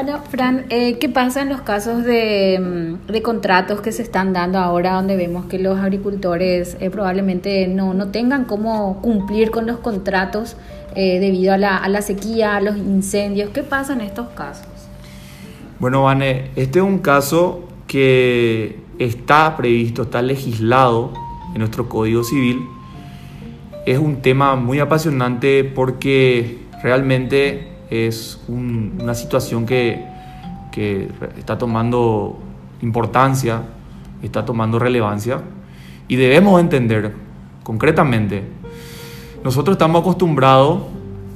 Bueno, Fran, eh, ¿qué pasa en los casos de, mm, de, contratos que se están dando ahora donde vemos que los agricultores eh, probablemente no, no, tengan cómo cumplir con los contratos eh, debido a la, a la, sequía, a los incendios? ¿Qué pasa en estos casos? Bueno, Vane, este es un caso que está previsto, está legislado en nuestro Código Civil. Es un tema muy apasionante porque realmente es un, una situación que, que, está tomando importancia, está tomando relevancia y debemos entender concretamente, nosotros estamos acostumbrados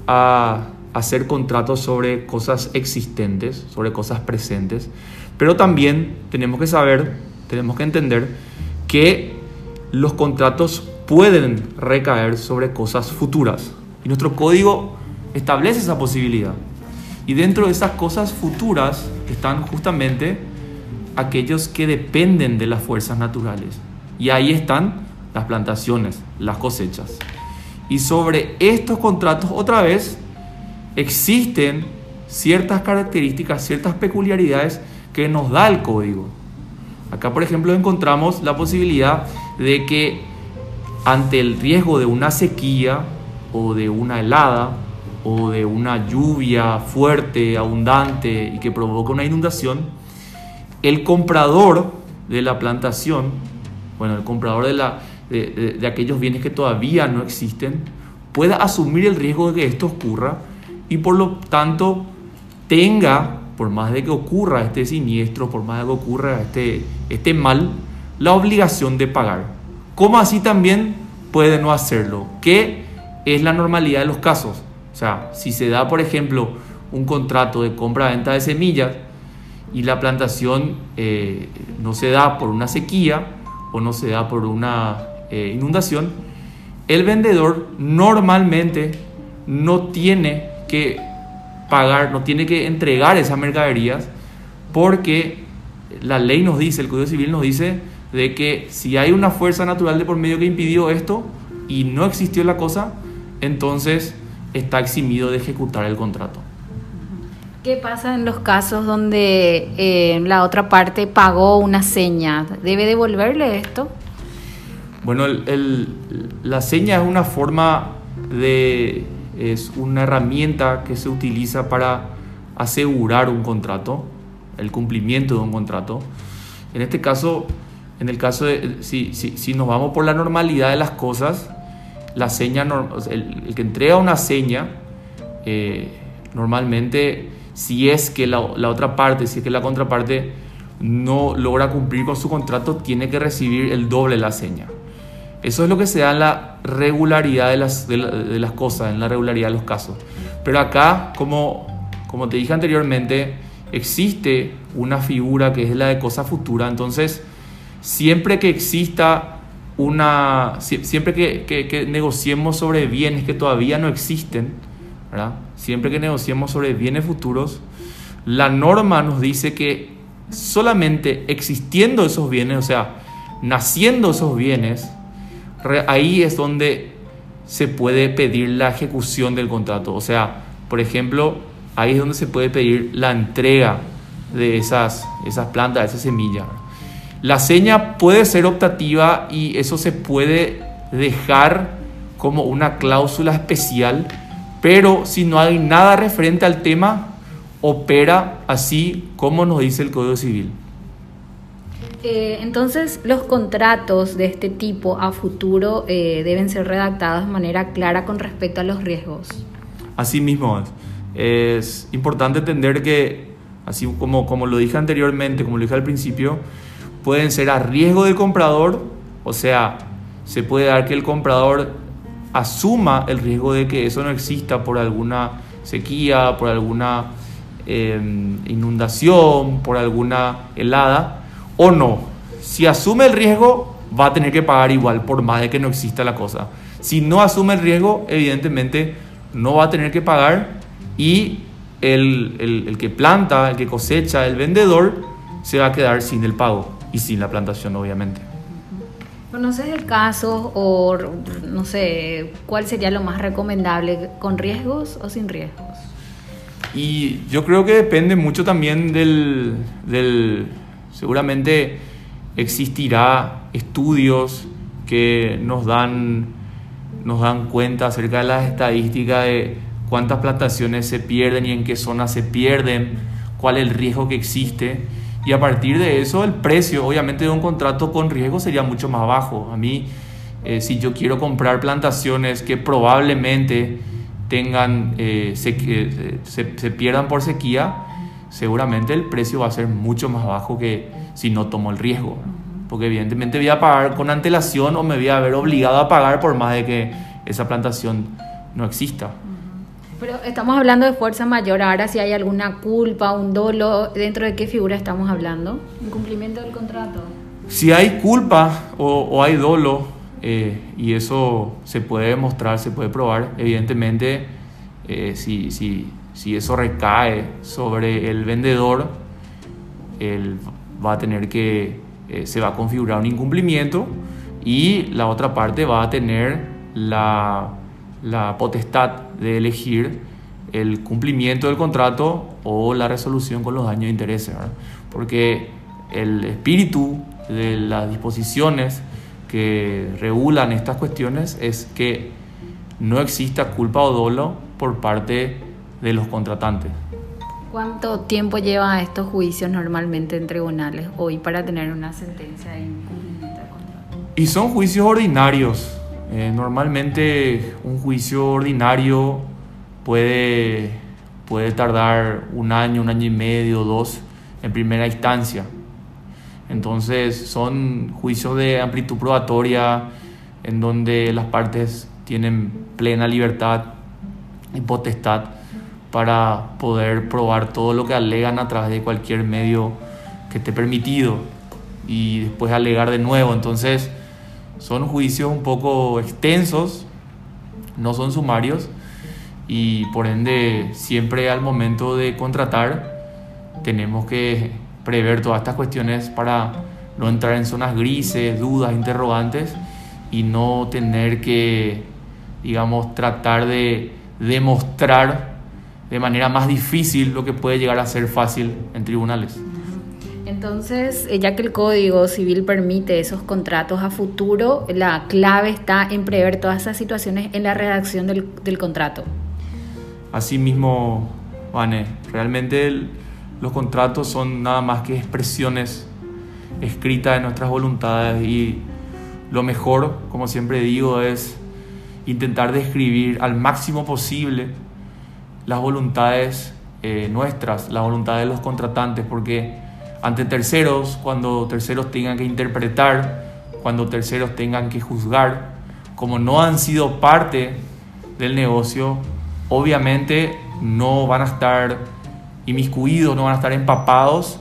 a hacer contratos sobre cosas existentes, sobre cosas presentes, pero también tenemos que saber, tenemos que entender que los contratos pueden recaer sobre cosas futuras. Y nuestro código establece esa posibilidad. Y dentro de esas cosas futuras están justamente aquellos que dependen de las fuerzas naturales. Y ahí están las plantaciones, las cosechas. Y sobre estos contratos, otra vez, existen ciertas características, ciertas peculiaridades que nos da el código. Acá, por ejemplo, encontramos la posibilidad de que ante el riesgo de una sequía o de una helada o de una lluvia fuerte, abundante y que provoca una inundación, el comprador de la plantación, bueno, el comprador de, la, de, aquellos bienes que todavía no existen, pueda asumir el riesgo de que esto ocurra y por lo tanto tenga, por más de que ocurra este siniestro, por más de que ocurra este, este mal, la obligación de pagar. Como así también puede no hacerlo, que es la normalidad de los casos. Sea, si se da, por ejemplo, un contrato de compra-venta de semillas y la plantación eh, no se da por una sequía o no se da por una eh, inundación, el vendedor normalmente no tiene que pagar, no tiene que entregar esas mercaderías porque la ley nos dice, el Código Civil nos dice de que si hay una fuerza natural de por medio que impidió esto y no existió la cosa, entonces está eximido de ejecutar el contrato. ¿Qué pasa en los casos donde eh, la otra parte pagó una seña? ¿Debe devolverle esto? Bueno, el, el, la seña es una forma de... es una herramienta que se utiliza para asegurar un contrato, el cumplimiento de un contrato. En este caso, en el caso de, si, si, si nos vamos por la normalidad de las cosas, la seña, el, que entrega una seña, eh, normalmente si es que la, la, otra parte, si es que la contraparte no logra cumplir con su contrato, tiene que recibir el doble de la seña. Eso es lo que se da en la regularidad de las, de, la, de las cosas, en la regularidad de los casos. Pero acá, como, como te dije anteriormente, existe una figura que es la de cosa futura. Entonces, siempre que exista una, siempre que, negociemos sobre bienes que todavía no existen, siempre que negociemos sobre bienes futuros, la norma nos dice que solamente existiendo esos bienes, o sea, naciendo esos bienes, ahí es donde se puede pedir la ejecución del contrato. O sea, por ejemplo, ahí es donde se puede pedir la entrega de esas, esas plantas, de esas semillas. La seña puede ser optativa y eso se puede dejar como una cláusula especial, pero si no hay nada referente al tema, opera así como nos dice el Código Civil. Eh, entonces, los contratos de este tipo a futuro eh, deben ser redactados de manera clara con respecto a los riesgos. Así mismo es. Es importante entender que, así como, como lo dije anteriormente, como lo dije al principio, pueden ser a riesgo del comprador, o sea, se puede dar que el comprador asuma el riesgo de que eso no exista por alguna sequía, por alguna eh, inundación, por alguna helada, o no. Si asume el riesgo, va a tener que pagar igual, por más de que no exista la cosa. Si no asume el riesgo, evidentemente no va a tener que pagar y el, el, el que planta, el que cosecha, el vendedor, se va a quedar sin el pago y sin la plantación, obviamente. ¿Conoces el caso o no sé cuál sería lo más recomendable, con riesgos o sin riesgos? Y yo creo que depende mucho también del, del seguramente existirá estudios que nos dan, nos dan cuenta acerca de las estadísticas de cuántas plantaciones se pierden y en qué zonas se pierden, cuál es el riesgo que existe. Y a partir de eso, el precio, obviamente, de un contrato con riesgo sería mucho más bajo. A mí, eh, si yo quiero comprar plantaciones que probablemente tengan, eh, se, se, se pierdan por sequía, seguramente el precio va a ser mucho más bajo que si no tomo el riesgo porque evidentemente voy a pagar con antelación o me voy a ver obligado a pagar por más de que esa plantación no exista. Pero estamos hablando de fuerza mayor, ahora si hay alguna culpa, un dolo, ¿dentro de qué figura estamos hablando? ¿Incumplimiento del contrato? Si hay culpa o, hay dolo, eh, y eso se puede demostrar, se puede probar, evidentemente eh, si, si, si eso recae sobre el vendedor, él va a tener que eh, se va a configurar un incumplimiento y la otra parte va a tener la, la potestad de elegir el cumplimiento del contrato o la resolución con los daños de intereses, porque el espíritu de las disposiciones que regulan estas cuestiones es que no exista culpa o dolo por parte de los contratantes. ¿Cuánto tiempo lleva estos juicios normalmente en tribunales hoy para tener una sentencia de incumplimiento de contrato? Y son juicios ordinarios. Eh, normalmente un juicio ordinario puede, puede tardar un año, un año y medio, dos en primera instancia. Entonces son juicios de amplitud probatoria en donde las partes tienen plena libertad y potestad para poder probar todo lo que alegan a través de cualquier medio que esté permitido y después alegar de nuevo. Entonces son juicios un poco extensos, no son sumarios y por ende siempre al momento de contratar tenemos que prever todas estas cuestiones para no entrar en zonas grises, dudas, interrogantes y no tener que, digamos, tratar de demostrar de manera más difícil lo que puede llegar a ser fácil en tribunales. Entonces, eh, ya que el Código Civil permite esos contratos a futuro, la clave está en prever todas esas situaciones en la redacción del, del contrato. Asimismo, Vane, realmente los contratos son nada más que expresiones escritas de nuestras voluntades y lo mejor, como siempre digo, es intentar describir al máximo posible las voluntades eh, nuestras, la voluntad de los contratantes, porque ante terceros, cuando terceros tengan que interpretar, cuando terceros tengan que juzgar, como no han sido parte del negocio, obviamente no van a estar inmiscuidos, no van a estar empapados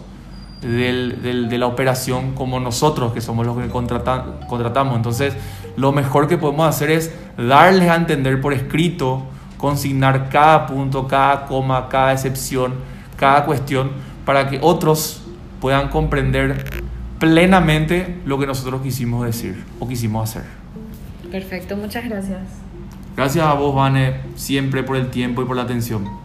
de la operación como nosotros, que somos los que contratamos. Entonces, lo mejor que podemos hacer es darles a entender por escrito consignar cada punto, cada coma, cada excepción, cada cuestión, para que otros puedan comprender plenamente lo que nosotros quisimos decir o quisimos hacer. Perfecto, muchas gracias. Gracias a vos, Vane, siempre por el tiempo y por la atención.